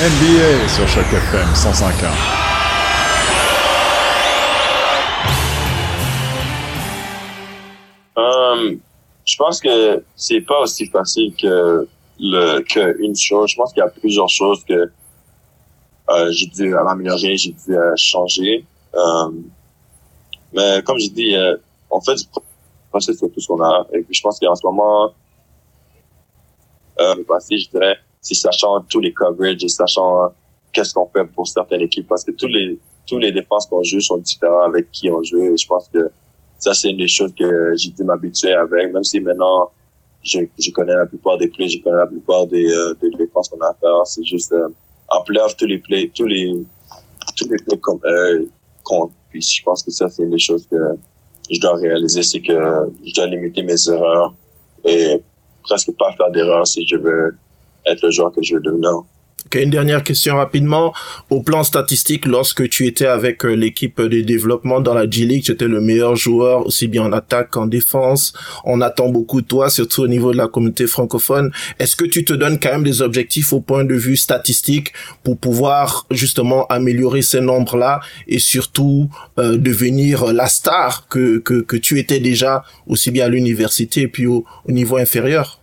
NBA sur chaque FM 105.1. Euh, je pense que c'est pas aussi facile que le qu'une chose. Je pense qu'il y a plusieurs choses que euh, j'ai dû améliorer, j'ai dû euh, changer. Euh, mais comme j'ai dit, euh, on fait sur tout ce qu'on a. Et puis je pense qu'en ce moment, euh, passé, je dirais, c'est sachant tous les coverages et sachant qu'est-ce qu'on fait pour certaines équipes. Parce que tous les tous les défenses qu'on joue sont différents avec qui on joue. Et je pense que ça, c'est une des choses que j'ai dû m'habituer avec, même si maintenant, je, je connais la plupart des plays, je connais la plupart des, euh, des défenses qu'on a à faire. C'est juste, euh, en playoff, tous les plays, tous les, tous les plays comme, euh, comptent. Puis je pense que ça, c'est une des choses que je dois réaliser, c'est que je dois limiter mes erreurs et presque pas faire d'erreurs si je veux être le joueur que je veux devenir. Okay, une dernière question rapidement. Au plan statistique, lorsque tu étais avec euh, l'équipe de développement dans la G-League, tu étais le meilleur joueur, aussi bien en attaque qu'en défense. On attend beaucoup de toi, surtout au niveau de la communauté francophone. Est-ce que tu te donnes quand même des objectifs au point de vue statistique pour pouvoir justement améliorer ces nombres-là et surtout euh, devenir la star que, que, que tu étais déjà aussi bien à l'université et puis au, au niveau inférieur?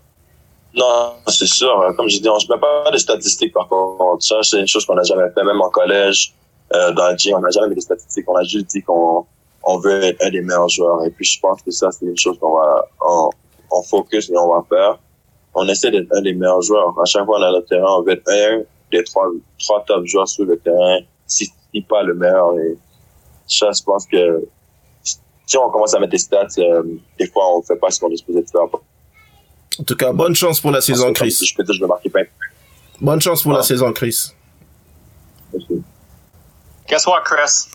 Non, c'est sûr. Comme j'ai dit, on ne met pas de statistiques par contre. Ça, c'est une chose qu'on n'a jamais fait, même en collège, euh, dans le gym, on n'a jamais mis de statistiques. On a juste dit qu'on on veut être un des meilleurs joueurs. Et puis, je pense que ça, c'est une chose qu'on va, on, on focus et on va faire. On essaie d'être un des meilleurs joueurs. À chaque fois, on a le terrain, on veut être un des trois, trois top joueurs sur le terrain, si, si pas le meilleur. Et ça, je pense que si on commence à mettre des stats, euh, des fois, on fait pas ce qu'on est supposé faire. En tout cas, bonne chance pour la saison, Chris. Je peux dire, je vais marquer pas. Bonne chance pour Ah. la saison, Chris. Merci. Guess what, Chris?